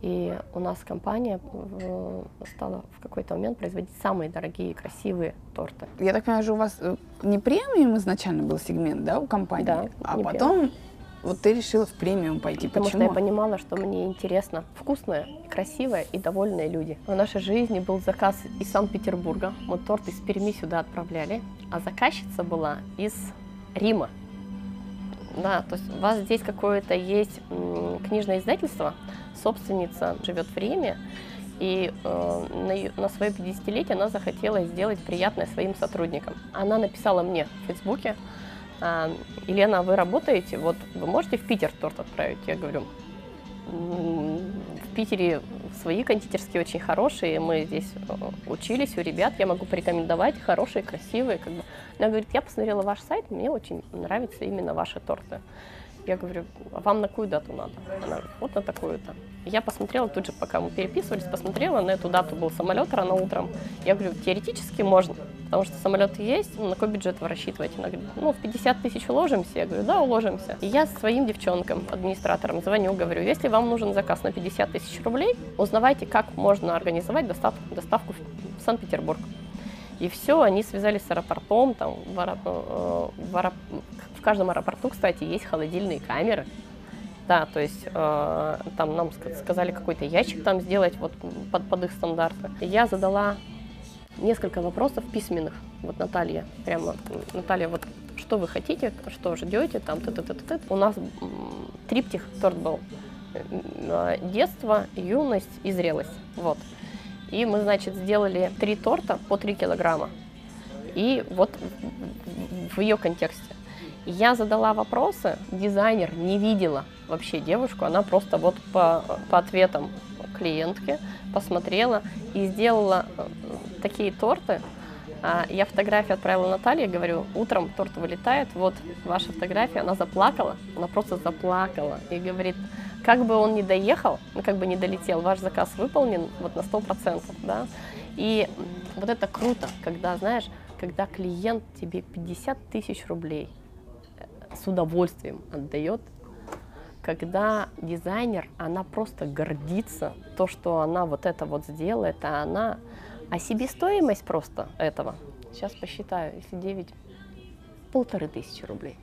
И у нас компания стала в какой-то момент производить самые дорогие красивые торты. Я так понимаю, что у вас э, не премиум изначально был сегмент, да, у компании? Да. А потом премиум. Вот ты решила в премиум пойти. Потому Почему? что я понимала, что мне интересно вкусное, красивое и довольные люди. В нашей жизни был заказ из Санкт-Петербурга. Мы торт из Перми сюда отправляли, а заказчица была из Рима. Да, то есть у вас здесь какое-то есть книжное издательство, собственница живет в Риме, и э, на, на свое 50-летие она захотела сделать приятное своим сотрудникам. Она написала мне в Фейсбуке, Елена, вы работаете, вот вы можете в Питер торт отправить? Я говорю, в Питере свои кондитерские очень хорошие, мы здесь э, учились у ребят, я могу порекомендовать, хорошие, красивые. Как бы. Она говорит, я посмотрела ваш сайт, мне очень нравятся именно ваши торты. Я говорю, а вам на какую дату надо? Она говорит, вот на такую-то. Я посмотрела тут же, пока мы переписывались, посмотрела, на эту дату был самолет рано утром. Я говорю, теоретически можно, потому что самолет есть, на какой бюджет вы рассчитываете? Она говорит, ну, в 50 тысяч уложимся. Я говорю, да, уложимся. И я своим девчонкам, администраторам звоню, говорю, если вам нужен заказ на 50 тысяч рублей, узнавайте, как можно организовать доставку, доставку в Санкт-Петербург. И все, они связались с аэропортом, там, в, аэроп... Э, в, аэроп каждом аэропорту, кстати, есть холодильные камеры. Да, то есть э, там нам сказали какой-то ящик там сделать вот под, под их стандарты. Я задала несколько вопросов письменных. Вот Наталья, прямо, Наталья, вот что вы хотите, что ждете, там, т -т -т -т. У нас триптих торт был. Э, детство, юность и зрелость. Вот. И мы, значит, сделали три торта по три килограмма. И вот в ее контексте. Я задала вопросы, дизайнер не видела вообще девушку, она просто вот по, по ответам клиентки посмотрела и сделала э, такие торты. А, я фотографию отправила Наталье, говорю, утром торт вылетает, вот ваша фотография, она заплакала, она просто заплакала и говорит, как бы он ни доехал, ну как бы не долетел, ваш заказ выполнен вот на 100%, да, и вот это круто, когда, знаешь, когда клиент тебе 50 тысяч рублей с удовольствием отдает, когда дизайнер, она просто гордится то, что она вот это вот сделает, а она, а себестоимость просто этого, сейчас посчитаю, если 9, полторы тысячи рублей.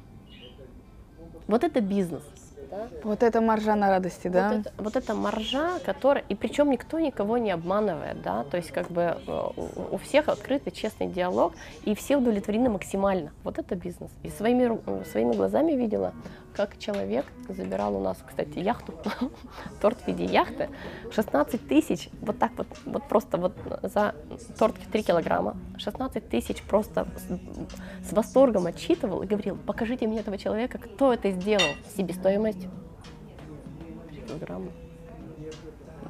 Вот это бизнес да? Вот это маржа на радости, вот да? Это, вот это маржа, которая, и причем никто никого не обманывает, да, то есть как бы э, у, у всех открытый, честный диалог, и все удовлетворены максимально. Вот это бизнес. И своими, своими глазами видела, как человек забирал у нас, кстати, яхту, торт в виде яхты, 16 тысяч, вот так вот, вот просто вот за торт в 3 килограмма, 16 тысяч просто с восторгом отчитывал и говорил, покажите мне этого человека, кто это сделал, себестоимость? 3 килограмма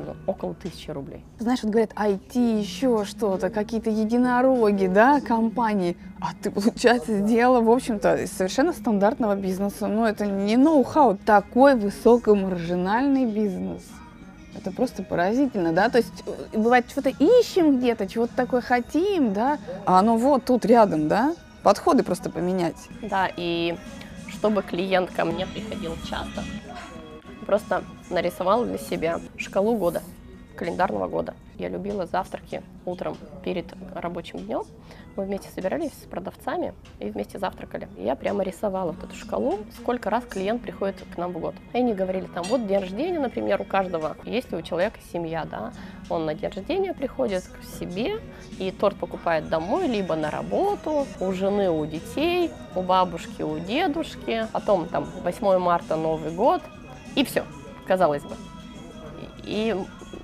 ну, около тысячи рублей. Знаешь, вот говорят, IT, еще что-то, какие-то единороги, да, компании. А ты, получается, сделала, в общем-то, совершенно стандартного бизнеса. Но это не ноу-хау, такой высокомаржинальный бизнес. Это просто поразительно, да, то есть э, бывает, что-то ищем где-то, чего-то такое хотим, да, а оно вот тут рядом, да, подходы просто поменять. Да, и чтобы клиент ко мне приходил часто, просто нарисовала для себя шкалу года, календарного года. Я любила завтраки утром перед рабочим днем. Мы вместе собирались с продавцами и вместе завтракали. Я прямо рисовала вот эту шкалу, сколько раз клиент приходит к нам в год. И они говорили, там, вот день рождения, например, у каждого. Если у человека семья, да, он на день рождения приходит к себе и торт покупает домой, либо на работу, у жены, у детей, у бабушки, у дедушки. Потом там 8 марта, Новый год, и все, казалось бы. И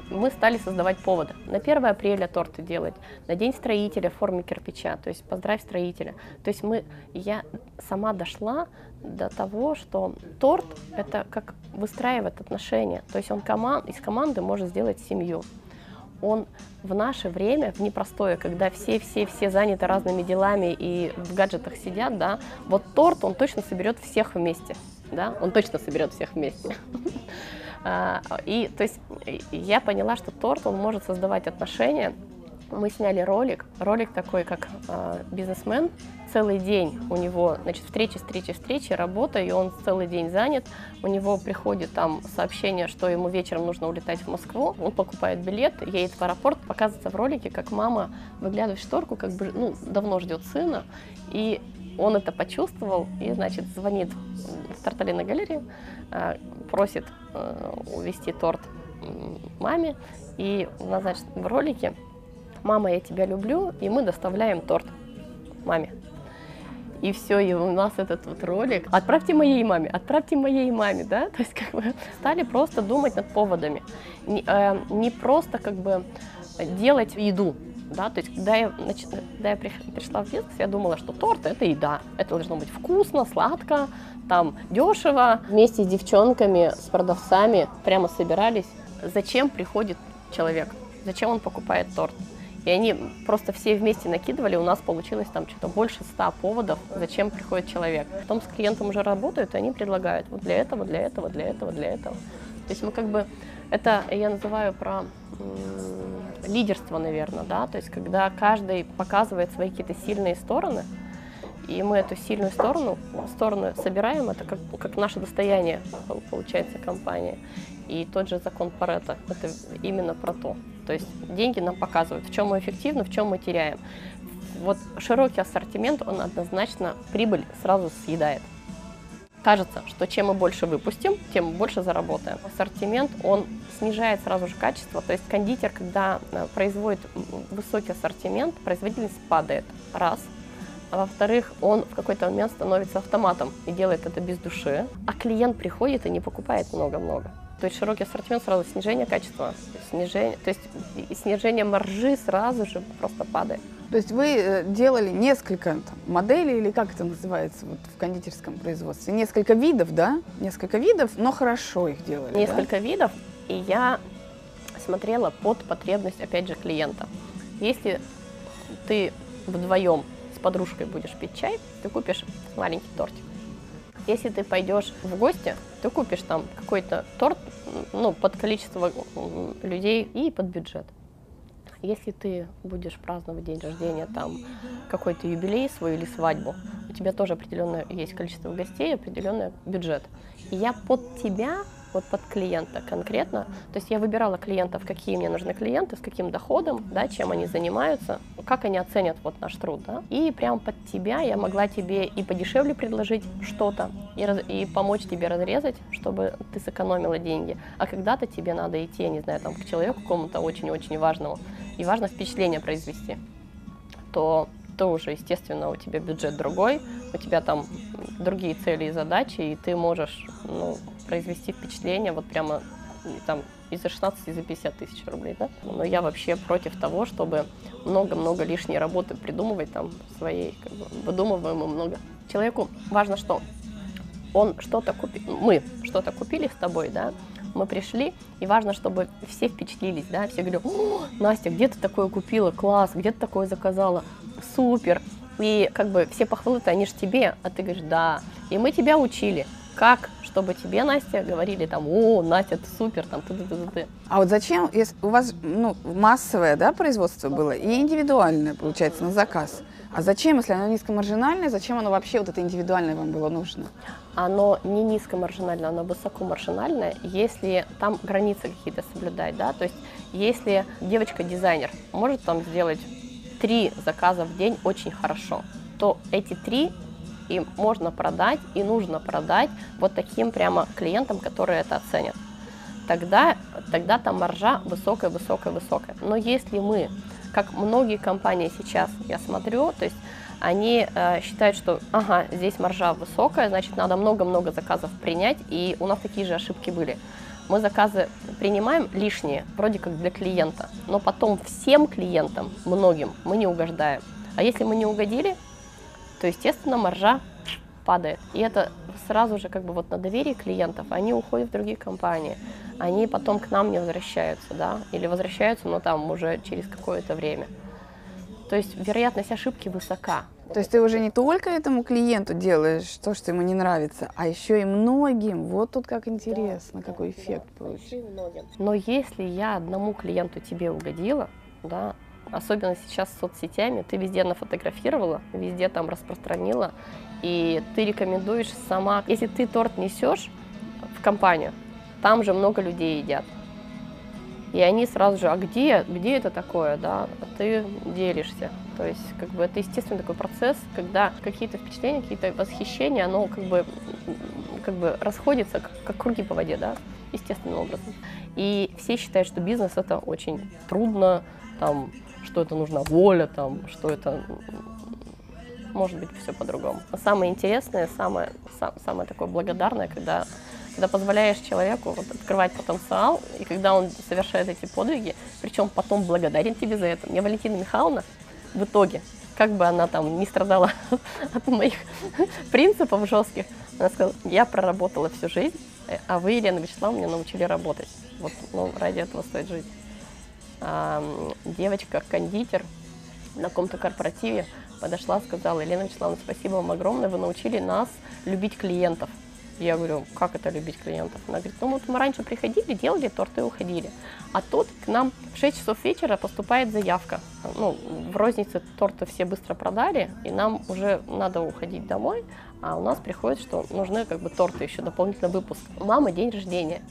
мы стали создавать поводы. На 1 апреля торты делать, на День строителя в форме кирпича, то есть поздравь строителя. То есть мы, я сама дошла до того, что торт — это как выстраивает отношения. То есть он команд, из команды может сделать семью. Он в наше время, в непростое, когда все-все-все заняты разными делами и в гаджетах сидят, да, вот торт, он точно соберет всех вместе да, он точно соберет всех вместе. А, и то есть я поняла, что торт, он может создавать отношения, мы сняли ролик. Ролик такой, как э, бизнесмен. Целый день у него, значит, встречи, встречи, встречи, работа, и он целый день занят. У него приходит там сообщение, что ему вечером нужно улетать в Москву. Он покупает билет, едет в аэропорт, показывается в ролике, как мама выглядывает в шторку, как бы, ну, давно ждет сына. И он это почувствовал и, значит, звонит в Тарталина галерею, э, просит э, увезти торт маме. И у нас, значит, в ролике «Мама, я тебя люблю», и мы доставляем торт маме. И все, и у нас этот вот ролик. Отправьте моей маме, отправьте моей маме, да? То есть как бы стали просто думать над поводами. Не, э, не просто как бы делать еду, да, то есть когда я, нач... когда я пришла в бизнес, я думала, что торт это еда, это должно быть вкусно, сладко, там дешево. Вместе с девчонками, с продавцами прямо собирались, зачем приходит человек, зачем он покупает торт. И они просто все вместе накидывали, у нас получилось там что-то больше ста поводов, зачем приходит человек. Потом с клиентом уже работают, и они предлагают вот для этого, для этого, для этого, для этого. То есть мы как бы, это я называю про лидерство, наверное, да, то есть когда каждый показывает свои какие-то сильные стороны, и мы эту сильную сторону, сторону собираем, это как, как наше достояние, получается, компания. И тот же закон Паретта, это именно про то. То есть деньги нам показывают, в чем мы эффективны, в чем мы теряем. Вот широкий ассортимент, он однозначно прибыль сразу съедает кажется, что чем мы больше выпустим, тем больше заработаем. Ассортимент, он снижает сразу же качество, то есть кондитер, когда э, производит высокий ассортимент, производительность падает, раз. А во-вторых, он в какой-то момент становится автоматом и делает это без души, а клиент приходит и не покупает много-много. То есть широкий ассортимент сразу снижение качества, снижение, то есть снижение маржи сразу же просто падает. То есть вы э, делали несколько там, моделей, или как это называется вот, в кондитерском производстве? Несколько видов, да? Несколько видов, но хорошо их делали. Несколько да? видов, и я смотрела под потребность, опять же, клиента. Если ты вдвоем с подружкой будешь пить чай, ты купишь маленький тортик. Если ты пойдешь в гости, ты купишь там какой-то торт ну, под количество людей и под бюджет. Если ты будешь праздновать день рождения, там какой-то юбилей свой или свадьбу, у тебя тоже определенное есть количество гостей, определенный бюджет. И я под тебя вот под клиента конкретно. То есть я выбирала клиентов, какие мне нужны клиенты, с каким доходом, да, чем они занимаются, как они оценят вот наш труд, да. И прям под тебя я могла тебе и подешевле предложить что-то, и, раз, и помочь тебе разрезать, чтобы ты сэкономила деньги. А когда-то тебе надо идти, я не знаю, там, к человеку какому-то очень-очень важному, и важно впечатление произвести, то то уже, естественно, у тебя бюджет другой, у тебя там другие цели и задачи, и ты можешь ну, произвести впечатление вот прямо там из за 16, и за 50 тысяч рублей, да? Но я вообще против того, чтобы много-много лишней работы придумывать там своей, как бы, выдумываем много. Человеку важно, что он что-то купил, мы что-то купили с тобой, да, мы пришли, и важно, чтобы все впечатлились, да, все говорят, О, Настя, где ты такое купила, класс, где ты такое заказала, супер, и как бы все похвалы-то они же тебе, а ты говоришь, да, и мы тебя учили, как чтобы тебе, Настя, говорили там, о, Настя, ты супер, там, ты, ты, ты, ты. А вот зачем, если у вас ну, массовое да, производство было и индивидуальное, получается, на заказ, а зачем, если оно низкомаржинальное, зачем оно вообще вот это индивидуальное вам было нужно? Оно не низкомаржинальное, оно высокомаржинальное, если там границы какие-то соблюдать, да, то есть если девочка-дизайнер может там сделать три заказа в день очень хорошо, то эти три и можно продать, и нужно продать вот таким прямо клиентам, которые это оценят. Тогда, тогда там маржа высокая, высокая, высокая. Но если мы, как многие компании сейчас, я смотрю, то есть они э, считают, что ага, здесь маржа высокая, значит, надо много-много заказов принять, и у нас такие же ошибки были. Мы заказы принимаем лишние, вроде как для клиента, но потом всем клиентам, многим, мы не угождаем. А если мы не угодили, то, естественно, маржа падает. И это сразу же как бы вот на доверие клиентов, они уходят в другие компании, они потом к нам не возвращаются, да, или возвращаются, но там уже через какое-то время. То есть вероятность ошибки высока. То есть ты уже не только этому клиенту делаешь то, что ему не нравится, а еще и многим. Вот тут как интересно, да, какой да, эффект да, получится. Но если я одному клиенту тебе угодила, да, особенно сейчас с соцсетями, ты везде нафотографировала, везде там распространила, и ты рекомендуешь сама, если ты торт несешь в компанию, там же много людей едят. И они сразу же, а где, где это такое, да, а ты делишься. То есть, как бы, это естественный такой процесс, когда какие-то впечатления, какие-то восхищения, оно как бы, как бы расходится, как, как круги по воде, да, естественным образом. И все считают, что бизнес это очень трудно, там, что это нужна воля, там, что это может быть все по-другому. самое интересное, самое, самое такое благодарное, когда когда позволяешь человеку вот, открывать потенциал, и когда он совершает эти подвиги, причем потом благодарен тебе за это. Мне Валентина Михайловна в итоге, как бы она там не страдала от моих принципов жестких, она сказала, я проработала всю жизнь, а вы, Елена Вячеславовна, меня научили работать. Вот, ну, ради этого стоит жить. А, девочка, кондитер на каком-то корпоративе подошла, сказала, Елена Вячеславовна, спасибо вам огромное, вы научили нас любить клиентов. Я говорю, как это любить клиентов? Она говорит, ну вот мы раньше приходили, делали торты и уходили. А тут к нам в 6 часов вечера поступает заявка. Ну, в рознице торты все быстро продали, и нам уже надо уходить домой, а у нас приходит, что нужны как бы торты еще, дополнительный выпуск. Мама, день рождения.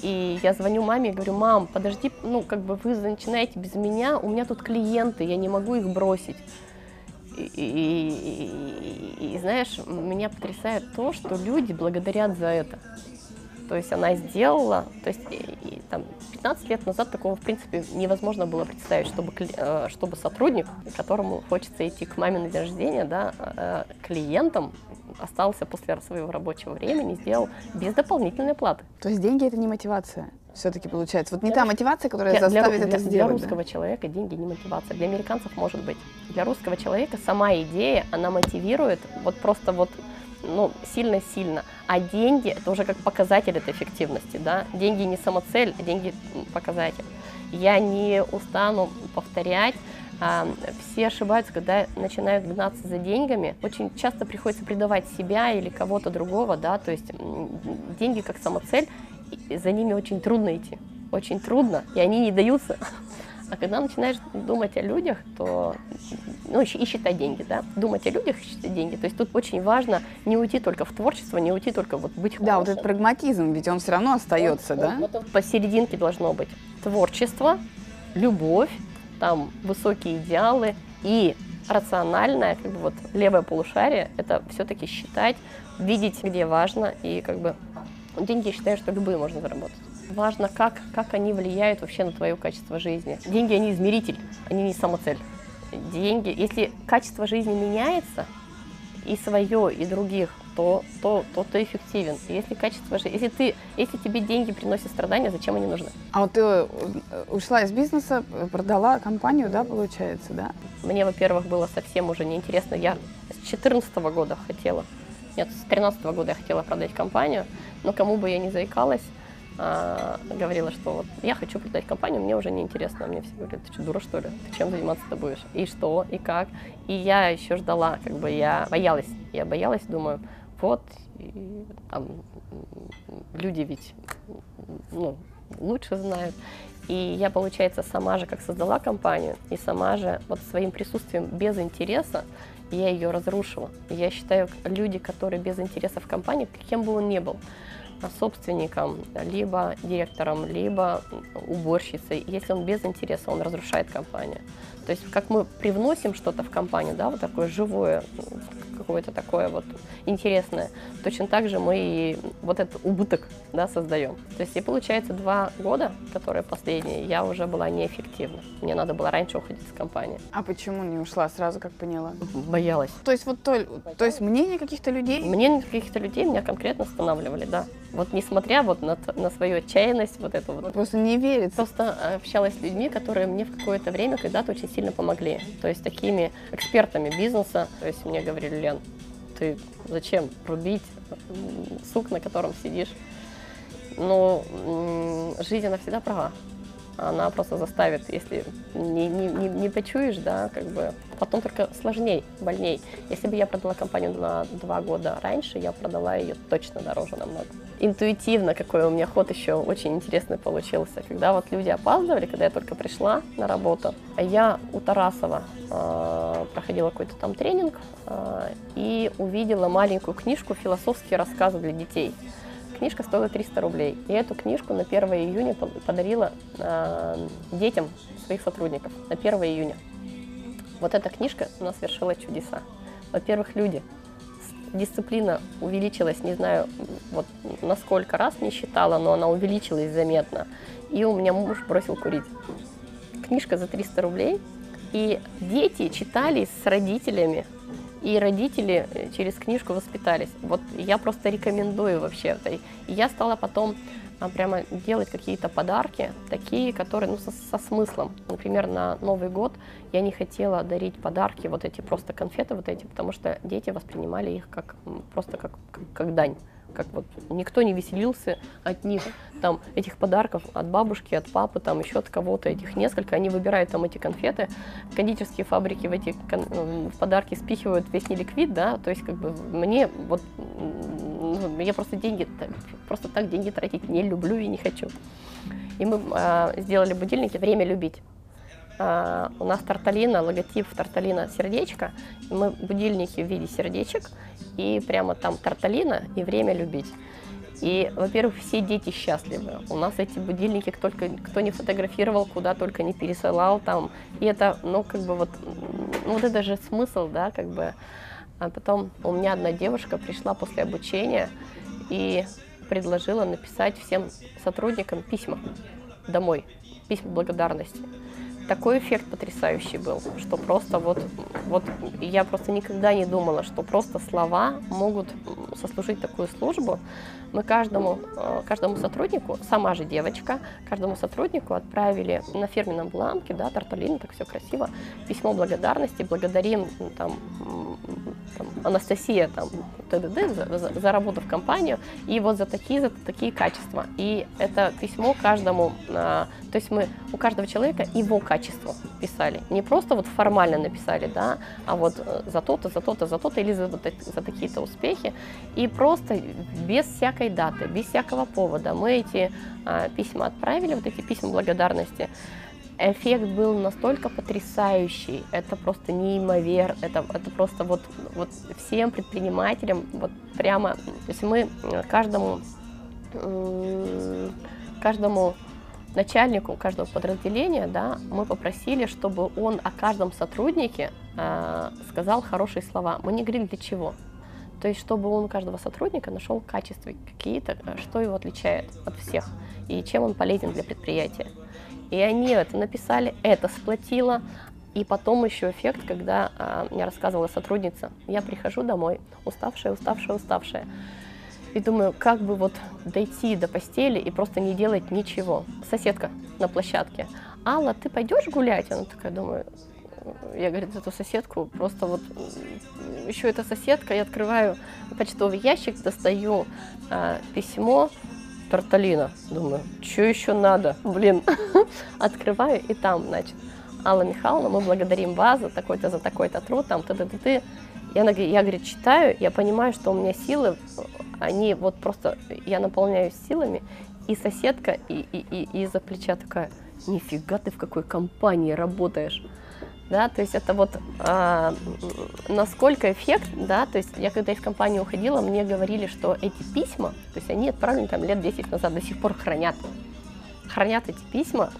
И я звоню маме и говорю, мам, подожди, ну как бы вы начинаете без меня, у меня тут клиенты, я не могу их бросить. И, и, и, и знаешь, меня потрясает то, что люди благодарят за это. То есть она сделала, то есть и, и, там 15 лет назад такого в принципе невозможно было представить, чтобы, э, чтобы сотрудник, которому хочется идти к маме на день рождения, да, э, клиентам остался после своего рабочего времени, сделал без дополнительной платы. То есть деньги это не мотивация? все-таки получается. Вот не для, та мотивация, которая для, заставит для, это для, сделать. Для русского да? человека деньги не мотивация. Для американцев может быть. Для русского человека сама идея, она мотивирует вот просто вот ну, сильно-сильно. А деньги это уже как показатель этой эффективности, да. Деньги не самоцель, а деньги показатель. Я не устану повторять, а, все ошибаются, когда начинают гнаться за деньгами. Очень часто приходится предавать себя или кого-то другого, да, то есть деньги как самоцель, за ними очень трудно идти, очень трудно, и они не даются. А когда начинаешь думать о людях, то, ну, и считать деньги, да, думать о людях и считать деньги, то есть тут очень важно не уйти только в творчество, не уйти только вот быть хорошим. Да, вот этот прагматизм, ведь он все равно остается, вот, да? Вот, вот посерединке должно быть творчество, любовь, там высокие идеалы и рациональное, как бы вот левое полушарие, это все-таки считать, видеть, где важно и как бы Деньги, я считаю, что любые можно заработать. Важно, как, как они влияют вообще на твое качество жизни. Деньги, они измеритель, они не самоцель. Деньги, если качество жизни меняется, и свое, и других, то, то, то ты эффективен. Если качество жизни, если ты, если тебе деньги приносят страдания, зачем они нужны? А вот ты э, ушла из бизнеса, продала компанию, да, получается, да? Мне, во-первых, было совсем уже неинтересно. Я с 2014 года хотела, нет, с 2013 года я хотела продать компанию. Но кому бы я ни заикалась, а, говорила, что вот я хочу продать компанию, мне уже не интересно. Мне все говорят, ты что, дура что ли? Ты чем заниматься-то будешь? И что, и как? И я еще ждала, как бы я боялась. Я боялась, думаю, вот, и, там, люди ведь ну, лучше знают. И я, получается, сама же как создала компанию, и сама же вот своим присутствием без интереса я ее разрушила. Я считаю, люди, которые без интереса в компании, кем бы он ни был, собственником, либо директором, либо уборщицей. Если он без интереса, он разрушает компанию. То есть как мы привносим что-то в компанию, да, вот такое живое, какое-то такое вот интересное, точно так же мы и вот этот убыток да, создаем. То есть и получается два года, которые последние, я уже была неэффективна. Мне надо было раньше уходить из компании. А почему не ушла сразу, как поняла? Боялась. То есть вот то, то есть мнение каких-то людей? Мнение каких-то людей меня конкретно останавливали, да. Вот несмотря вот на, на свою отчаянность, вот это вот. Просто не верится. Просто общалась с людьми, которые мне в какое-то время когда-то очень сильно помогли. То есть такими экспертами бизнеса. То есть мне говорили, Лен, ты зачем рубить сук, на котором сидишь? Но жизнь, она всегда права. Она просто заставит, если не, не, не, не почуешь, да, как бы потом только сложней, больней. Если бы я продала компанию на два года раньше, я продала ее точно дороже намного. Интуитивно, какой у меня ход еще очень интересный получился. Когда вот люди опаздывали, когда я только пришла на работу, я у Тарасова э, проходила какой-то там тренинг э, и увидела маленькую книжку «Философские рассказы для детей». Книжка стоила 300 рублей. И эту книжку на 1 июня подарила э, детям своих сотрудников. На 1 июня. Вот эта книжка у нас совершила чудеса. Во-первых, люди. Дисциплина увеличилась, не знаю, вот на сколько раз не считала, но она увеличилась заметно. И у меня муж бросил курить. Книжка за 300 рублей. И дети читали с родителями и родители э, через книжку воспитались. Вот я просто рекомендую вообще. И я стала потом а, прямо делать какие-то подарки, такие, которые ну, со, со смыслом. Например, на Новый год я не хотела дарить подарки, вот эти просто конфеты вот эти, потому что дети воспринимали их как просто как, как, как дань как вот никто не веселился от них, там, этих подарков от бабушки, от папы, там, еще от кого-то, этих несколько, они выбирают там эти конфеты, кондитерские фабрики в эти кон- в подарки спихивают весь неликвид, да, то есть, как бы, мне вот, я просто деньги, просто так деньги тратить не люблю и не хочу. И мы а, сделали будильники «Время любить». Uh, у нас тарталина, логотип тарталина сердечко. Мы будильники в виде сердечек, и прямо там тарталина и время любить. И, во-первых, все дети счастливы. У нас эти будильники только кто не фотографировал, куда только не пересылал там. И это, ну, как бы вот, ну, вот это же смысл, да, как бы. А потом у меня одна девушка пришла после обучения и предложила написать всем сотрудникам письма домой, письма благодарности такой эффект потрясающий был, что просто вот, вот я просто никогда не думала, что просто слова могут сослужить такую службу. Мы каждому, э, каждому сотруднику, сама же девочка, каждому сотруднику отправили на фирменном бланке, да, тарталин, так все красиво, письмо благодарности, благодарим там, там Анастасия там, ТДД за, за, за работу в компанию и вот за такие, за такие качества. И это письмо каждому, а, то есть мы у каждого человека его качество писали. Не просто вот формально написали, да, а вот э, за то-то, за то-то, за то-то или за, за такие-то успехи. И просто без всякой даты, без всякого повода мы эти а, письма отправили, вот эти письма благодарности эффект был настолько потрясающий, это просто неимоверно, это, это просто вот, вот всем предпринимателям, вот прямо, то есть мы каждому, каждому начальнику каждого подразделения, да, мы попросили, чтобы он о каждом сотруднике э, сказал хорошие слова. Мы не говорили для чего. То есть, чтобы он каждого сотрудника нашел качества какие-то, что его отличает от всех и чем он полезен для предприятия. И они это написали, это сплотило. И потом еще эффект, когда а, мне рассказывала сотрудница, я прихожу домой, уставшая, уставшая, уставшая. И думаю, как бы вот дойти до постели и просто не делать ничего. Соседка на площадке. Алла, ты пойдешь гулять? Она такая, думаю, я, говорит, эту соседку просто вот еще эта соседка, я открываю почтовый ящик, достаю а, письмо, Тарталина. Думаю, что еще надо? Блин. Открываю, и там, значит, Алла Михайловна, мы благодарим вас за такой-то, за такой-то труд, там, ты ты ты ты Я, я, говорит, читаю, я понимаю, что у меня силы, они вот просто, я наполняюсь силами, и соседка и, и, и, из-за плеча такая, нифига ты в какой компании работаешь! Да, то есть это вот а, насколько эффект, да, то есть я когда из компании уходила, мне говорили, что эти письма, то есть они отправлены там лет 10 назад, до сих пор хранят, хранят эти письма,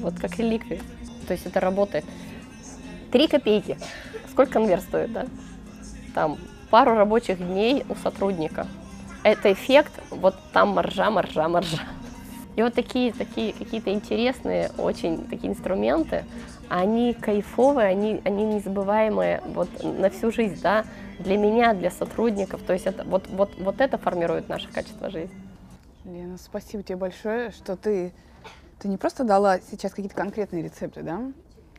вот как реликвии, то есть это работает. Три копейки, сколько конверт стоит, да, там пару рабочих дней у сотрудника, это эффект, вот там маржа, маржа, маржа. И вот такие, такие какие-то интересные очень такие инструменты, они кайфовые, они, они незабываемые вот на всю жизнь, да, для меня, для сотрудников. То есть это, вот, вот, вот это формирует наше качество жизни. Лена, спасибо тебе большое, что ты, ты не просто дала сейчас какие-то конкретные рецепты, да,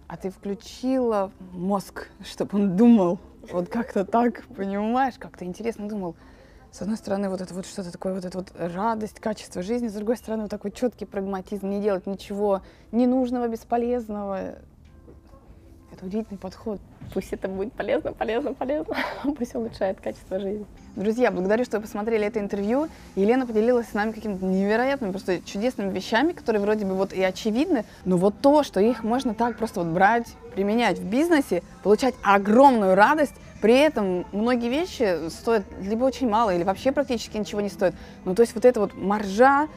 а ты включила мозг, чтобы он думал вот как-то так, понимаешь, как-то интересно думал, С одной стороны, вот это вот что-то такое, вот это вот радость, качество жизни, с другой стороны, вот такой четкий прагматизм, не делать ничего ненужного, бесполезного. Это удивительный подход. Пусть это будет полезно, полезно, полезно. Пусть улучшает качество жизни. Друзья, благодарю, что вы посмотрели это интервью. Елена поделилась с нами какими-то невероятными, просто чудесными вещами, которые вроде бы вот и очевидны, но вот то, что их можно так просто вот брать, применять в бизнесе, получать огромную радость, при этом многие вещи стоят либо очень мало, или вообще практически ничего не стоят. Ну, то есть вот эта вот маржа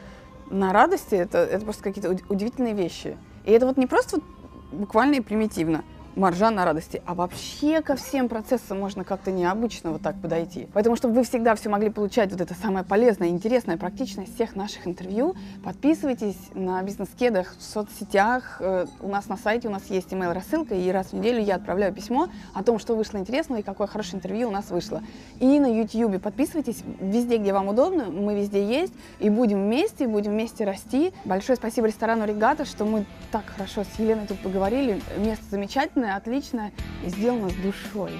на радости, это, это просто какие-то удивительные вещи. И это вот не просто вот буквально и примитивно маржа на радости. А вообще ко всем процессам можно как-то необычно вот так подойти. Поэтому, чтобы вы всегда все могли получать вот это самое полезное, интересное, практичное из всех наших интервью, подписывайтесь на бизнес-кедах в соцсетях. Э, у нас на сайте у нас есть email-рассылка, и раз в неделю я отправляю письмо о том, что вышло интересного и какое хорошее интервью у нас вышло. И на YouTube подписывайтесь везде, где вам удобно. Мы везде есть, и будем вместе, будем вместе расти. Большое спасибо ресторану «Регата», что мы так хорошо с Еленой тут поговорили. Место замечательное, отличное и сделано с душой.